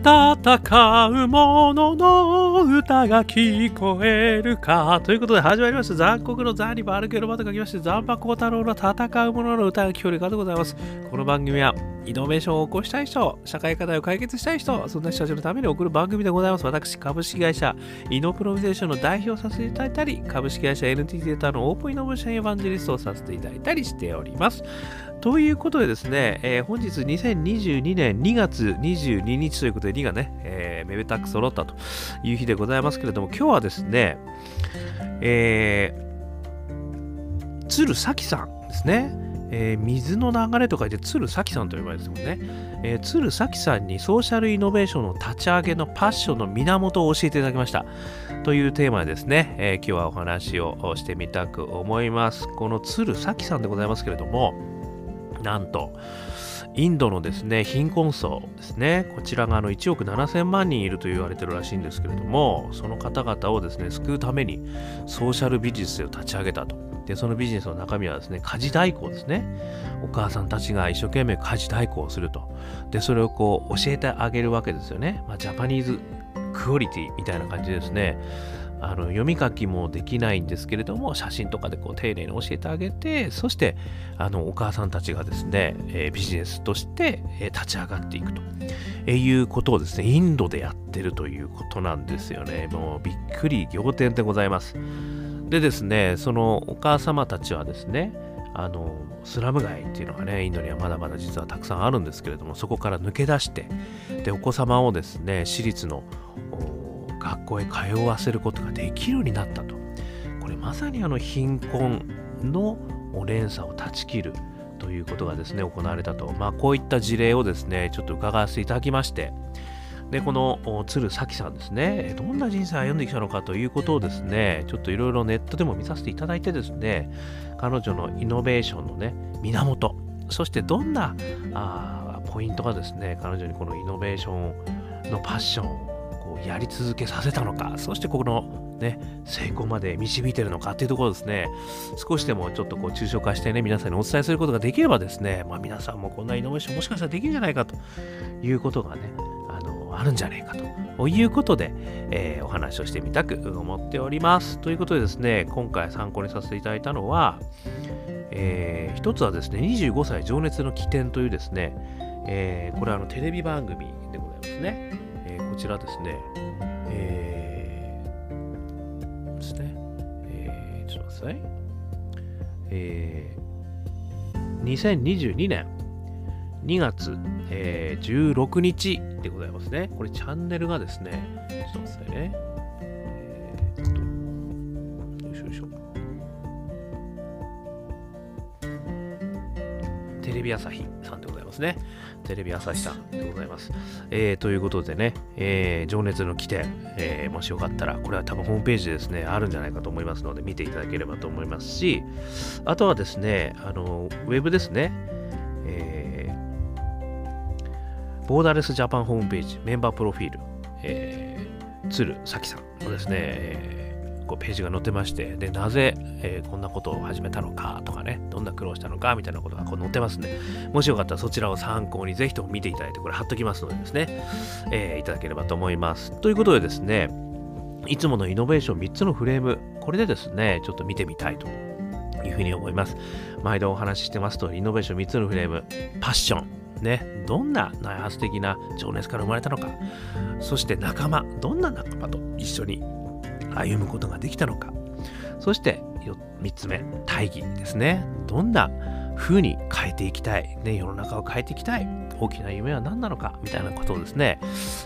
戦う者のの歌が聞こえるか。ということで始まりました。残酷の残にバルケロバと書きまして、残波高太郎の戦う者の歌が聞こえるかでございます。この番組は、イノベーションを起こしたい人、社会課題を解決したい人、そんな人たちのために送る番組でございます。私、株式会社イノプロビゼーションの代表させていただいたり、株式会社 NTT データのオープンイノベーションエヴァンジェリストをさせていただいたりしております。ということでですね、えー、本日2022年2月22日ということで2がね、えー、めでたく揃ったという日でございますけれども、今日はですね、えー、鶴咲さんですね。えー、水の流れと書いて鶴咲さんと呼ばれてますもんね。えー、鶴咲さんにソーシャルイノベーションの立ち上げのパッションの源を教えていただきました。というテーマでですね、えー、今日はお話をしてみたく思います。この鶴咲さんでございますけれども、なんと、インドのですね、貧困層ですね、こちらがあの1億7000万人いると言われてるらしいんですけれども、その方々をですね、救うためにソーシャルビジネスを立ち上げたと。で、そのビジネスの中身はですね、家事代行ですね。お母さんたちが一生懸命家事代行をすると。で、それをこう教えてあげるわけですよね。まあ、ジャパニーズクオリティみたいな感じですね。あの読み書きもできないんですけれども写真とかでこう丁寧に教えてあげてそしてあのお母さんたちがですね、えー、ビジネスとして、えー、立ち上がっていくと、えー、いうことをですねインドでやってるということなんですよね。もうびっくり仰天でございます。でですねそのお母様たちはですねあのスラム街っていうのがねインドにはまだまだ実はたくさんあるんですけれどもそこから抜け出してでお子様をですね私立の学校へ通わせることができるようになったと。これまさにあの貧困の連鎖を断ち切るということがですね、行われたと。まあこういった事例をですね、ちょっと伺わせていただきまして、で、この鶴咲さんですね、どんな人生を歩んできたのかということをですね、ちょっといろいろネットでも見させていただいてですね、彼女のイノベーションのね、源、そしてどんなあポイントがですね、彼女にこのイノベーションのパッションこやり続けさせたのか、そしてこのね、成功まで導いてるのかっていうところですね、少しでもちょっとこう抽象化してね、皆さんにお伝えすることができればですね、まあ皆さんもこんなイノベーションもしかしたらできるんじゃないかということがね、あの、あるんじゃないかということで、えー、お話をしてみたく思っております。ということでですね、今回参考にさせていただいたのは、えー、一つはですね、25歳情熱の起点というですね、えー、これはあのテレビ番組でございますね。ちらですね、えー、ですね、えー、ちょっと待ってください。えー、2022年2月、えー、16日でございますね。これチャンネルがですね、ちょっと待ってくださいね。えー、っと、よいしょよいしょ。テレビ朝日さんでございますね。テレビ朝日さんでございます。えー、ということでね、えー、情熱の起点、えー、もしよかったら、これは多分ホームページですね、あるんじゃないかと思いますので、見ていただければと思いますし、あとはですね、あの、ウェブですね、え、ボーダーレスジャパンホームページ、メンバープロフィール、えー、鶴咲さんのですね、えーこうページが載ってまして、で、なぜ、えー、こんなことを始めたのかとかね、どんな苦労したのかみたいなことがこう載ってますんで、もしよかったらそちらを参考にぜひとも見ていただいて、これ貼っときますのでですね、えー、いただければと思います。ということでですね、いつものイノベーション3つのフレーム、これでですね、ちょっと見てみたいというふうに思います。毎度お話ししてますと、イノベーション3つのフレーム、パッション、ね、どんな内発的な情熱から生まれたのか、そして仲間、どんな仲間と一緒に歩むことができたのか。そして3つ目、大義ですね。どんな風に変えていきたい、ね、世の中を変えていきたい、大きな夢は何なのか、みたいなことをですね、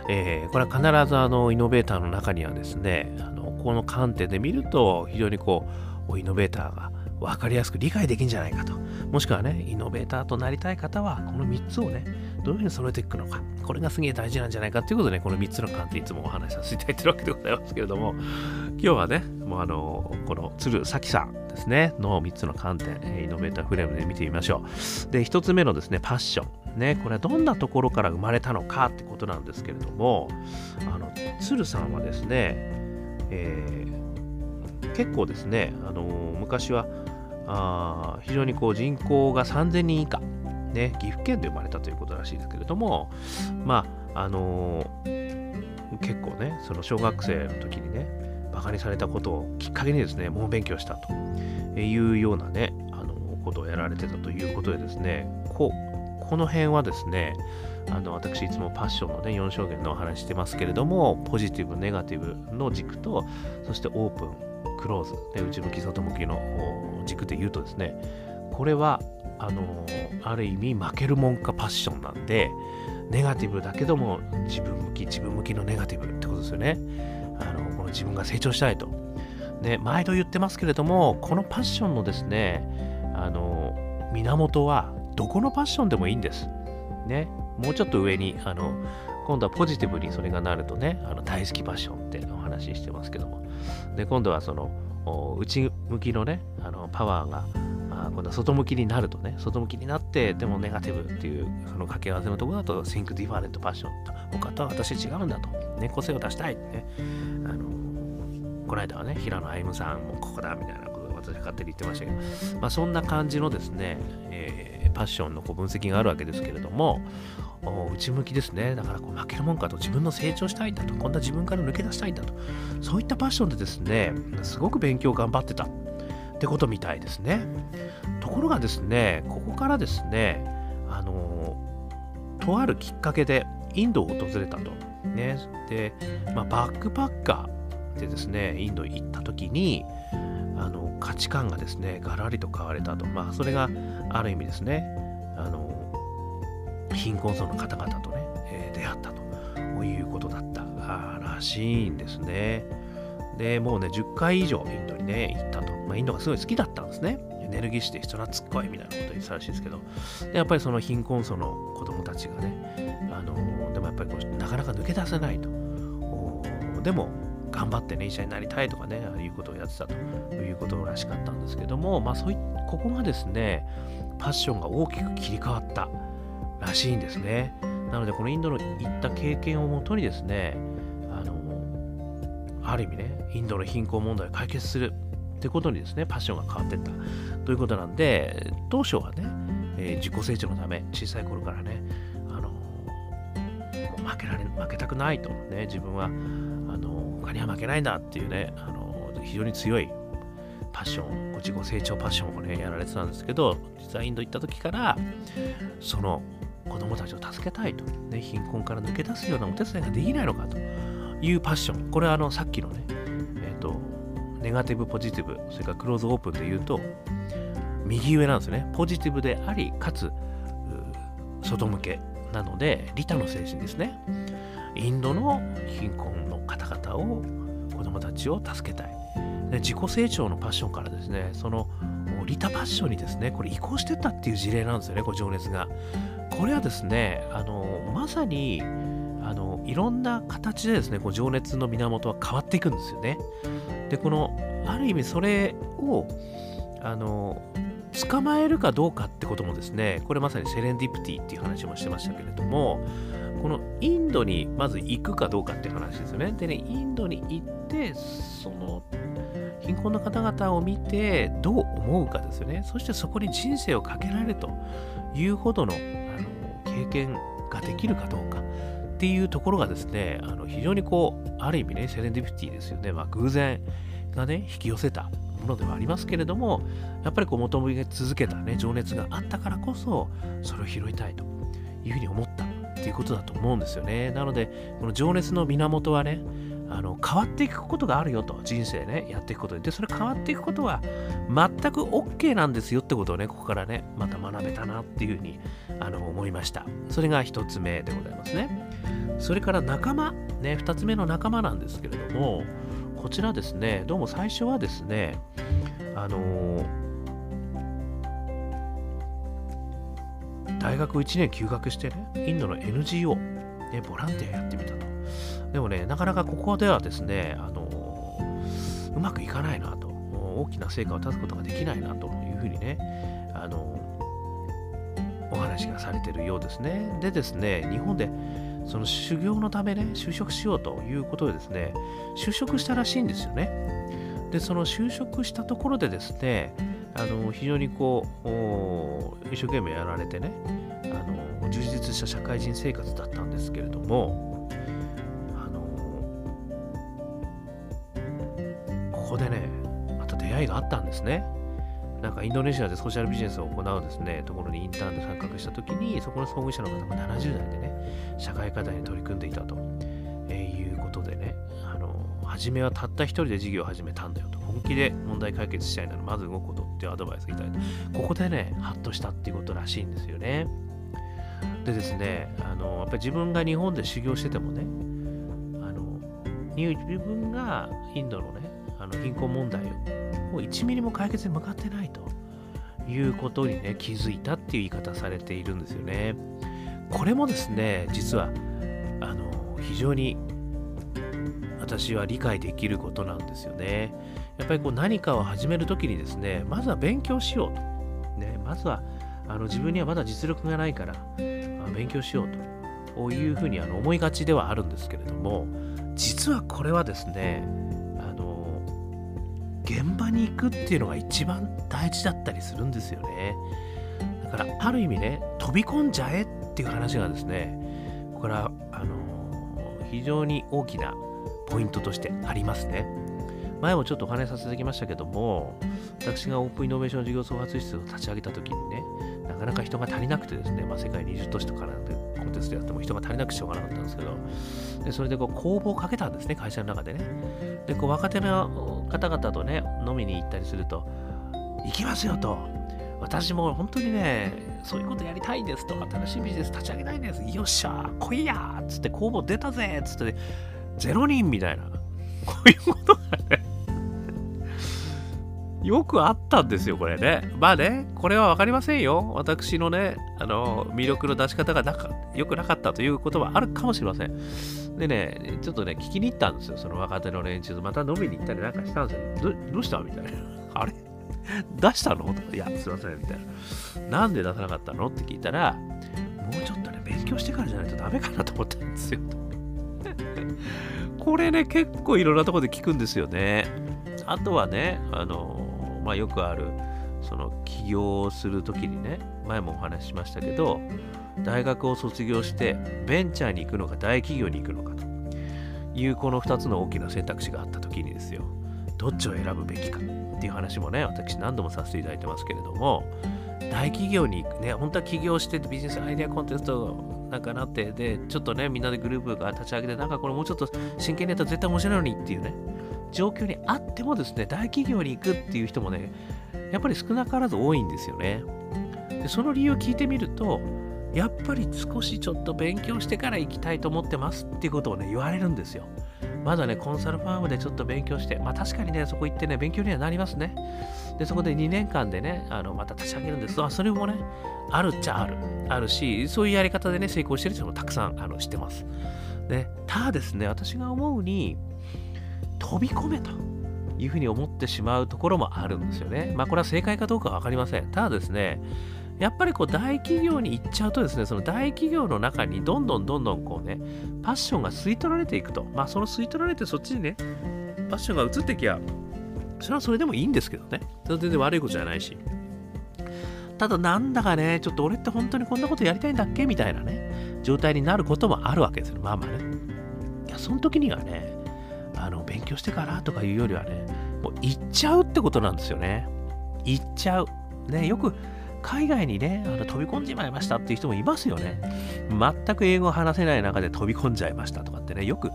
えー、これは必ずあのイノベーターの中にはですね、あのこの観点で見ると、非常にこう、イノベーターが分かりやすく理解できるんじゃないかと。もしくはね、イノベーターとなりたい方は、この3つをね、どういうふうに揃えていくのか。これがすげえ大事なんじゃないかということで、ね、この3つの観点いつもお話しさせていただいてるわけでございますけれども、今日はね、もうあの、この鶴咲さんですね、の3つの観点、イノベーターフレームで見てみましょう。で、1つ目のですね、パッション。ね、これはどんなところから生まれたのかってことなんですけれども、あの、鶴さんはですね、えー、結構ですね、あの昔はあ非常にこう人口が3000人以下、ね、岐阜県で生まれたということらしいですけれども、まあの結構ね、その小学生の時にね、バカにされたことをきっかけにですね、猛勉強したというようなね、あのことをやられてたということでですね、ここの辺はですね、あの私いつもパッションのね4証言のお話してますけれどもポジティブネガティブの軸とそしてオープンクローズ、ね、内向き外向きの軸で言うとですねこれはあのある意味負けるもんかパッションなんでネガティブだけども自分向き自分向きのネガティブってことですよね。あのこの自分が成長したいと。で毎度言ってますけれどもこのパッションのですねあの源はどこのパッションでもいいんです。ねもうちょっと上にあの今度はポジティブにそれがなるとねあの大好きパッションってお話ししてますけども。で今度はその内向きのねあのパワーがあ今度は外向きになるとね外向きになってでもネガティブっていうその掛け合わせのところだと Think Different Passion と他とは私違うんだと、ね、個性を出したいってねあのこの間はね平野歩夢さんもここだみたいなことを私勝手に言ってましたけど、まあ、そんな感じのですね、えー、パッションのこう分析があるわけですけれども内向きですね。だからこう負けるもんかと自分の成長したいんだと、こんな自分から抜け出したいんだと、そういったパッションでですね、すごく勉強頑張ってたってことみたいですね。ところがですね、ここからですね、あのとあるきっかけでインドを訪れたと。ね、で、まあ、バックパッカーでですね、インド行った時に、あの価値観がですね、ガラリと変われたと。まあ、それがある意味ですね、あの貧困層の方々とね、えー、出会ったということだったらしいんですね。で、もうね、10回以上インドにね、行ったと。まあ、インドがすごい好きだったんですね。エネルギッシュで人懐っこいみたいなこと言ってたらしいですけど、でやっぱりその貧困層の子供たちがね、あのでもやっぱりこうなかなか抜け出せないと。でも、頑張ってね、医者になりたいとかね、いうことをやってたということらしかったんですけども、まあそういここがですね、パッションが大きく切り替わったらしいんですね。なので、このインドの行った経験をもとにですね、ある意味ね、インドの貧困問題を解決するってことにですね、パッションが変わっていったということなんで、当初はね、えー、自己成長のため、小さい頃からね、あの、もう負けられ、負けたくないと、ね、自分は、あの、他には負けないんだっていうね、あの、非常に強いパッション、自己成長パッションをね、やられてたんですけど、実はインド行った時から、その子供たちを助けたいと、ね、貧困から抜け出すようなお手伝いができないのかというパッション。これはあのさっきのね、えっ、ー、と、ネガティブ、ポジティブ、それからクローズオープンで言うと、右上なんですね。ポジティブであり、かつ、外向けなので、利他の精神ですね。インドの貧困の方々を、子供たちを助けたい。で自己成長のパッションからですね、その利他パッションにですね、これ移行してったっていう事例なんですよね、こう情熱が。これはですね、あのまさにいろんな形でですね、こう情熱の源は変わっていくんですよね。で、このある意味それをあの捕まえるかどうかってこともですね、これまさにセレンディプティっていう話もしてましたけれども、このインドにまず行くかどうかっていう話ですよね。でね、インドに行って、その貧困の方々を見てどう思うかですよね。そしてそこに人生をかけられるというほどのあの経験ができるかどうかっていうところがですね、あの非常にこう、ある意味ね、セレンディピティですよね。まあ、偶然がね、引き寄せたものではありますけれども、やっぱりこう求め続けたね、情熱があったからこそ、それを拾いたいと。いうふうに思ったっていうことだと思うんですよね。なので、この情熱の源はね、あの変わっていくことがあるよと。人生ねやっていくことで。でそれ変わっていくことは全く OK なんですよってことをねここからねまた学べたなっていうふうにあの思いました。それが1つ目でございますね。それから仲間ね2つ目の仲間なんですけれどもこちらですねどうも最初はですねあの大学1年休学してねインドの NGO ね、ボランティアやってみたと。でもね、なかなかここではですね、あのうまくいかないなと、大きな成果を立つことができないなというふうにね、あのお話がされているようですね。でですね、日本でその修行のためね、就職しようということでですね、就職したらしいんですよね。で、その就職したところでですね、あの非常にこう、一生懸命やられてね、あの充実した社会人生活だったんですけれどもあのここでねまた出会いがあったんですねなんかインドネシアでソーシャルビジネスを行うですね、ところにインターンで参画したときに、そこの創業者の方が70代でね、社会課題に取り組んでいたと、えー、いうことでね、あの、初めはたった一人で事業を始めたんだよと、本気で問題解決したいならまず動くことっていうアドバイスをいただいて、ここでね、ハッとしたっていうことらしいんですよね。でですね、あの、やっぱり自分が日本で修行しててもね、あの、自分がインドのね、あの貧困問題をもう1ミリも解決に向かってないということにね気づいたっていう言い方されているんですよね。これもですね実はあの非常に私は理解できることなんですよね。やっぱりこう何かを始めるときにですねまずは勉強しようと。ね、まずはあの自分にはまだ実力がないから勉強しようというふうにあの思いがちではあるんですけれども実はこれはですね現場に行くっていうのが一番大事だったりするんですよね。だからある意味ね飛び込んじゃえっていう話がですねこれはあの非常に大きなポイントとしてありますね。前もちょっとお話しさせてきましたけども私がオープンイノベーション事業創発室を立ち上げた時にねなかなか人が足りなくてですね、まあ、世界20都市とかなんでコンテストやっても人が足りなくしょうがなかったんですけどでそれでこう公募をかけたんですね会社の中でねでこう若手の方々とね飲みに行ったりすると行きますよと。私も本当にねそういうことやりたいですと。新しいビジネス立ち上げたいです。よっしゃ来いやっつって公募出たぜっつって、ね、0人みたいな。こういうことがねよくあったんですよ、これね。まあね、これは分かりませんよ。私のね、あの、魅力の出し方がなか良くなかったということはあるかもしれません。でね、ちょっとね、聞きに行ったんですよ、その若手の連中と。また飲みに行ったりなんかしたんですよ。どどうしたみたいな。あれ？出したの？とか、いや、すいません、みたいな。なんで出さなかったの？って聞いたら、もうちょっとね、勉強してからじゃないとダメかなと思ったんですよ。これね、結構いろんなとこで聞くんですよね。あとはね、あの、まあ、よくあるその起業をする時にね前もお話ししましたけど大学を卒業してベンチャーに行くのか大企業に行くのかというこの2つの大きな選択肢があった時にですよどっちを選ぶべきかっていう話もね私何度もさせていただいてますけれども大企業に行くね本当は起業してビジネスアイデアコンテストなんかなってでちょっとねみんなでグループが立ち上げてなんかこれもうちょっと真剣にやったら絶対面白いのにっていうね状況にあってもですね、大企業に行くっていう人もね、やっぱり少なからず多いんですよね。でその理由を聞いてみると、やっぱり少しちょっと勉強してから行きたいと思ってますっていうことをね、言われるんですよ。まだね、コンサルファームでちょっと勉強して、まあ確かにね、そこ行ってね、勉強にはなりますね。で、そこで2年間でね、あのまた立ち上げるんです。あ、それもね、あるっちゃある。あるし、そういうやり方でね、成功してる人もたくさんあの知ってます。で、ただですね、私が思うに、飛び込めというふうに思ってしまうところもあるんですよね。まあこれは正解かどうかは分かりません。ただですね、やっぱりこう大企業に行っちゃうとですね、その大企業の中にどんどんどんどんこうね、パッションが吸い取られていくと。まあその吸い取られてそっちにね、パッションが移ってきゃ、それはそれでもいいんですけどね。全然悪いことじゃないし。ただなんだかね、ちょっと俺って本当にこんなことやりたいんだっけみたいなね、状態になることもあるわけですよ。まあまあね。いや、その時にはね、あの勉強してからとかいうよりはねもう行っちゃうってことなんですよね行っちゃうねよく海外にねあの飛び込んじまいましたっていう人もいますよね全く英語を話せない中で飛び込んじゃいましたとかってねよく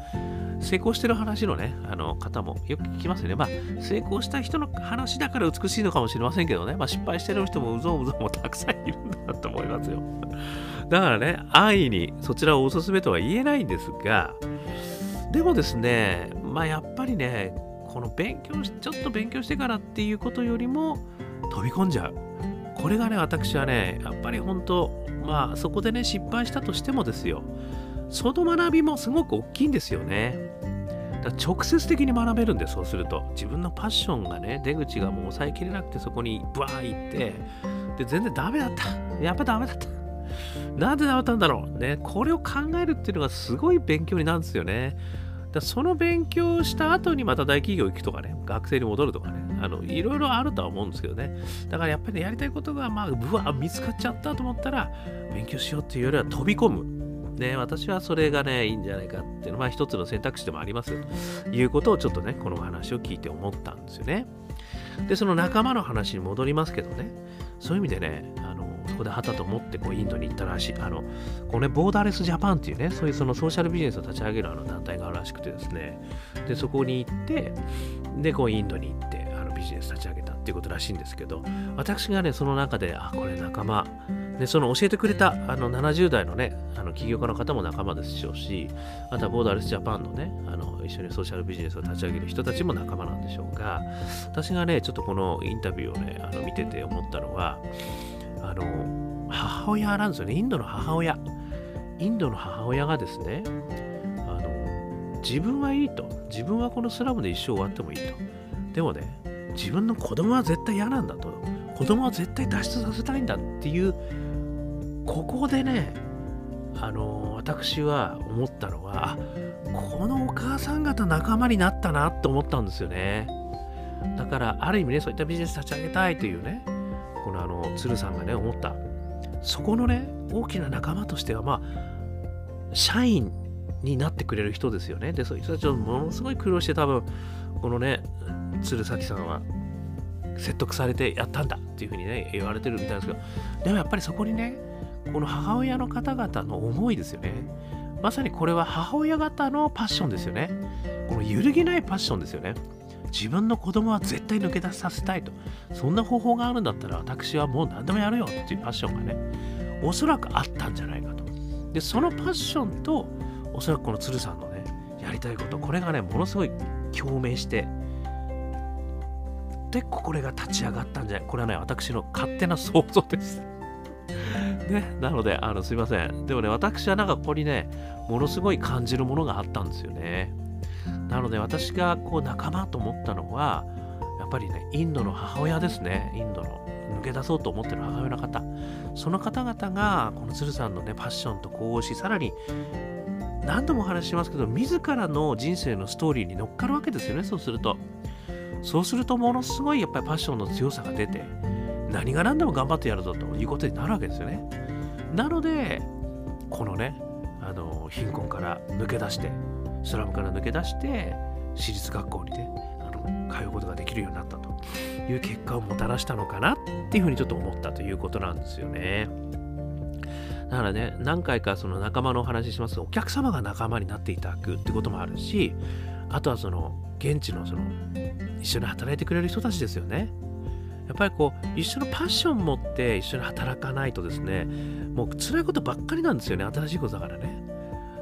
成功してる話のね、あの方もよく聞きますよね。まあ、成功した人の話だから美しいのかもしれませんけどね、まあ、失敗してる人もうぞうぞうもたくさんいるんだと思いますよ。だからね、安易にそちらをおすすめとは言えないんですが、でもですね、まあやっぱりね、この勉強し、ちょっと勉強してからっていうことよりも飛び込んじゃう。これがね、私はね、やっぱり本当、まあそこでね、失敗したとしてもですよ、その学びもすごく大きいんですよね。だ直接的に学べるんで、そうすると。自分のパッションがね、出口がもう抑えきれなくて、そこにブワー行って、で、全然ダメだった。やっぱダメだった。なんでダメだったんだろう。ね、これを考えるっていうのがすごい勉強になるんですよね。だその勉強した後にまた大企業行くとかね、学生に戻るとかね、あの、いろいろあるとは思うんですけどね。だからやっぱり、ね、やりたいことが、まあ、うわ、見つかっちゃったと思ったら、勉強しようっていうよりは飛び込む。ね、私はそれがね、いいんじゃないかっていうのは、まあ、一つの選択肢でもありますよということをちょっとね、この話を聞いて思ったんですよね。で、その仲間の話に戻りますけどね、そういう意味でね、あのそこで旗と思ってこうインドに行ったらしい、あの、このね、ボーダーレスジャパンっていうね、そういうそのソーシャルビジネスを立ち上げるあの団体があるらしくてですね、で、そこに行って、で、こうインドに行って、あのビジネス立ち上げたっていうことらしいんですけど、私がね、その中で、あ、これ仲間、でその教えてくれたあの70代のねあの起業家の方も仲間でしょうしあとはボーダーレスジャパンのねあの一緒にソーシャルビジネスを立ち上げる人たちも仲間なんでしょうが私がねちょっとこのインタビューをねあの見てて思ったのはあの母親なんですよね。インドの母親。インドの母親がですねあの自分はいいと。自分はこのスラムで一生終わってもいいと。でもね自分の子供は絶対嫌なんだと。子供は絶対脱出させたいんだっていうここでねあの私は思ったのはこのお母さん方仲間になったなって思ったんですよね。だからある意味ねそういったビジネス立ち上げたいというねこのあの鶴さんがね思ったそこのね大きな仲間としてはまあ社員になってくれる人ですよねでそういう人たちをものすごい苦労して多分このね鶴崎さんは説得されてやったんだっていうふうにね言われてるみたいですけどでもやっぱりそこにねこの母親の方々の思いですよね。まさにこれは母親方のパッションですよね。この揺るぎないパッションですよね。自分の子供は絶対抜け出させたいと。そんな方法があるんだったら私はもう何でもやるよっていうパッションがね、おそらくあったんじゃないかと。で、そのパッションと、おそらくこの鶴さんのね、やりたいこと、これがね、ものすごい共鳴して、で、これが立ち上がったんじゃないこれはね、私の勝手な想像です。ね、なので、あの、すいません。でもね、私はなんかここにね、ものすごい感じるものがあったんですよね。なので、私がこう仲間と思ったのは、やっぱりね、インドの母親ですね。インドの抜け出そうと思ってる母親の方。その方々が、この鶴さんのね、パッションと呼応し、さらに、何度もお話ししますけど、自らの人生のストーリーに乗っかるわけですよね、そうすると。そうすると、ものすごいやっぱりパッションの強さが出て、何が何でも頑張ってやるぞということになるわけですよね。なので、このね、あの貧困から抜け出して、スラムから抜け出して、私立学校にね、あの通うことができるようになったという結果をもたらしたのかなっていうふうにちょっと思ったということなんですよね。だからね、何回かその仲間のお話ししますと、お客様が仲間になっていただくってこともあるし、あとはその現地のその一緒に働いてくれる人たちですよね。やっぱりこう、一緒のパッション持って一緒に働かないとですね、もう辛いことばっかりなんですよね、新しいことだからね。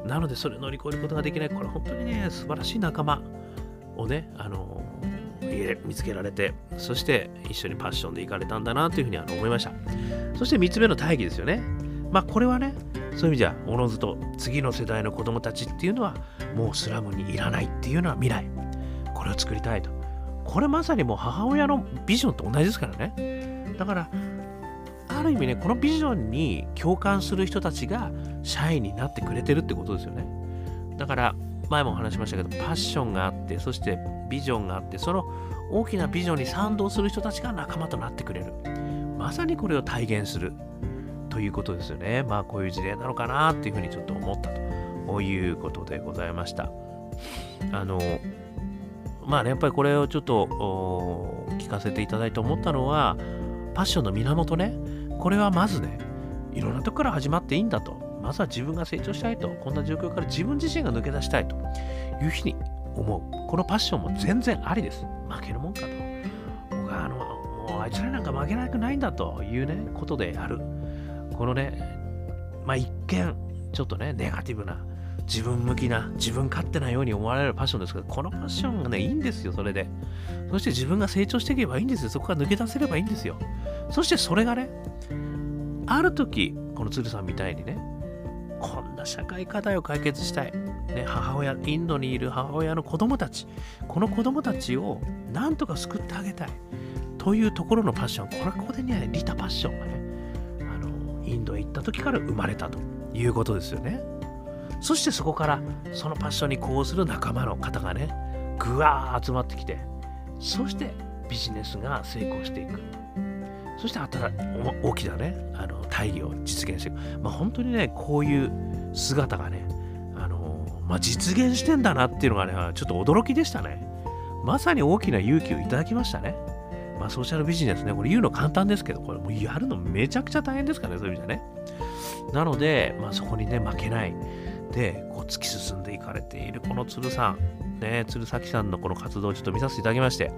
なので、それを乗り越えることができない、これ本当にね、素晴らしい仲間をね、あの見つけられて、そして一緒にパッションで行かれたんだなというふうにあの思いました。そして3つ目の大義ですよね。まあ、これはね、そういう意味じゃ、おのずと次の世代の子供たちっていうのは、もうスラムにいらないっていうのは未来。これを作りたいと。これまさにもう母親のビジョンと同じですからね。だから、ある意味ね、このビジョンに共感する人たちが社員になってくれてるってことですよね。だから、前も話しましたけど、パッションがあって、そしてビジョンがあって、その大きなビジョンに賛同する人たちが仲間となってくれる。まさにこれを体現するということですよね。まあ、こういう事例なのかなっていうふうにちょっと思ったということでございました。あの、まあね、やっぱりこれをちょっと聞かせていただいて思ったのは、パッションの源ね、これはまずね、いろんなとこから始まっていいんだと。まずは自分が成長したいと。こんな状況から自分自身が抜け出したいというふうに思う。このパッションも全然ありです。負けるもんかと。僕はあの、もうあいつらなんか負けなくないんだというね、ことでやる。このね、まあ一見、ちょっとね、ネガティブな自分向きな、自分勝手なように思われるパッションですけど、このパッションがね、いいんですよ、それで。そして自分が成長していけばいいんですよ。そこから抜け出せればいいんですよ。そしてそれがね、ある時、この鶴さんみたいにね、こんな社会課題を解決したい。ね、母親、インドにいる母親の子供たち、この子供たちをなんとか救ってあげたい。というところのパッション、これはここでね、リタパッションがね、あの、インドへ行った時から生まれたということですよね。そしてそこからそのパッションに呼応する仲間の方がねぐわー集まってきてそしてビジネスが成功していく。そして大きなね、あの大義を実現していく。まあ、本当にね、こういう姿がね、あのまあ、実現してんだなっていうのがね、ちょっと驚きでしたね。まさに大きな勇気をいただきましたね。まあ、ソーシャルビジネスね、これ言うの簡単ですけど、これもうやるのめちゃくちゃ大変ですからね、そういう意味でね。なので、まあ、そこにね、負けない。で、こう突き進んでいかれているこの鶴さん、ね、鶴崎さんのこの活動をちょっと見させていただきまして、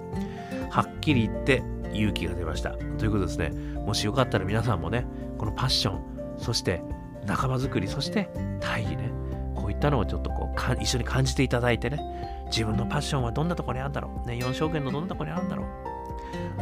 はっきり言って勇気が出ました。ということですね、もしよかったら皆さんもね、このパッション、そして仲間づくり、そして大義ね、こういったのをちょっとこうか一緒に感じていただいてね、自分のパッションはどんなとこにあるんだろう、ね、4証券のどんなとこにあるんだろ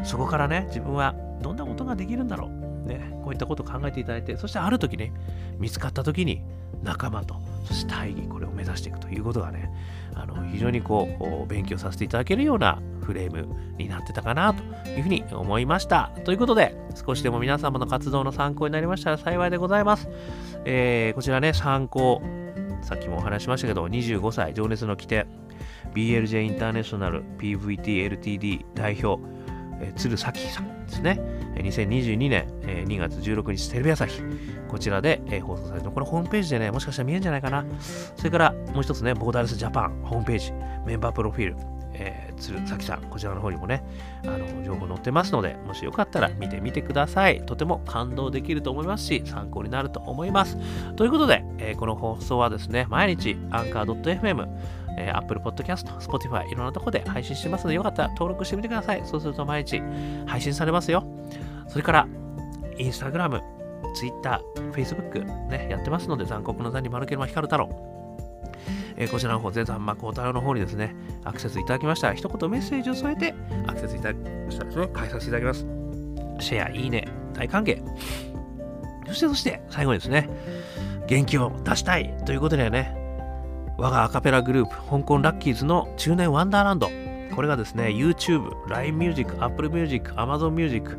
う、そこからね、自分はどんなことができるんだろう、ね、こういったことを考えていただいて、そしてある時ね、見つかった時に仲間と、そして大義、これを目指していくということがね、あの非常にこう勉強させていただけるようなフレームになってたかなというふうに思いました。ということで、少しでも皆様の活動の参考になりましたら幸いでございます。えー、こちらね、参考、さっきもお話しましたけど、25歳、情熱の規定、BLJ インターネショナル PVTLTD 代表、えー、鶴咲さんですね。2022年、えー、2月16日テレビ朝日、こちらで、えー、放送されてこれホームページでね、もしかしたら見えるんじゃないかな。それからもう一つね、ボーダーレスジャパンホームページ、メンバープロフィール、えー、鶴崎さん、こちらの方にもね、あの情報載ってますので、もしよかったら見てみてください。とても感動できると思いますし、参考になると思います。ということで、えー、この放送はですね、毎日、アンカー .fm、えー、Apple Podcast、Spotify、いろんなところで配信してますので、よかったら登録してみてください。そうすると毎日配信されますよ。それから、Instagram、Twitter、Facebook、ね、やってますので、残酷の座に丸ければ光る太郎。えー、こちらの方、全山マコ太郎の方にですね、アクセスいただきました、一言メッセージを添えて、アクセスいただきましたですね、返させていただきます。シェア、いいね、大歓迎。そして、そして、最後にですね、元気を出したいということでね、我がアカペラグループ、香港ラッキーズの中年ワンダーランド。これがですね、YouTube、LINE Music、Apple Music、Amazon Music、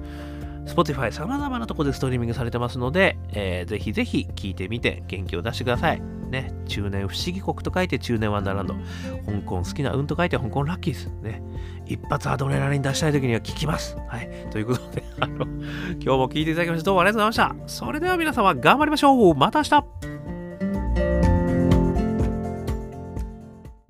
Spotify、様々なところでストリーミングされてますので、えー、ぜひぜひ聴いてみて元気を出してください。ね、中年不思議国と書いて中年ワンダーランド。香港好きな運と書いて香港ラッキーズ。ね、一発アドレナリン出したい時には聞きます。はい。ということで、今日も聴いていただきましてどうもありがとうございました。それでは皆様頑張りましょうまた明日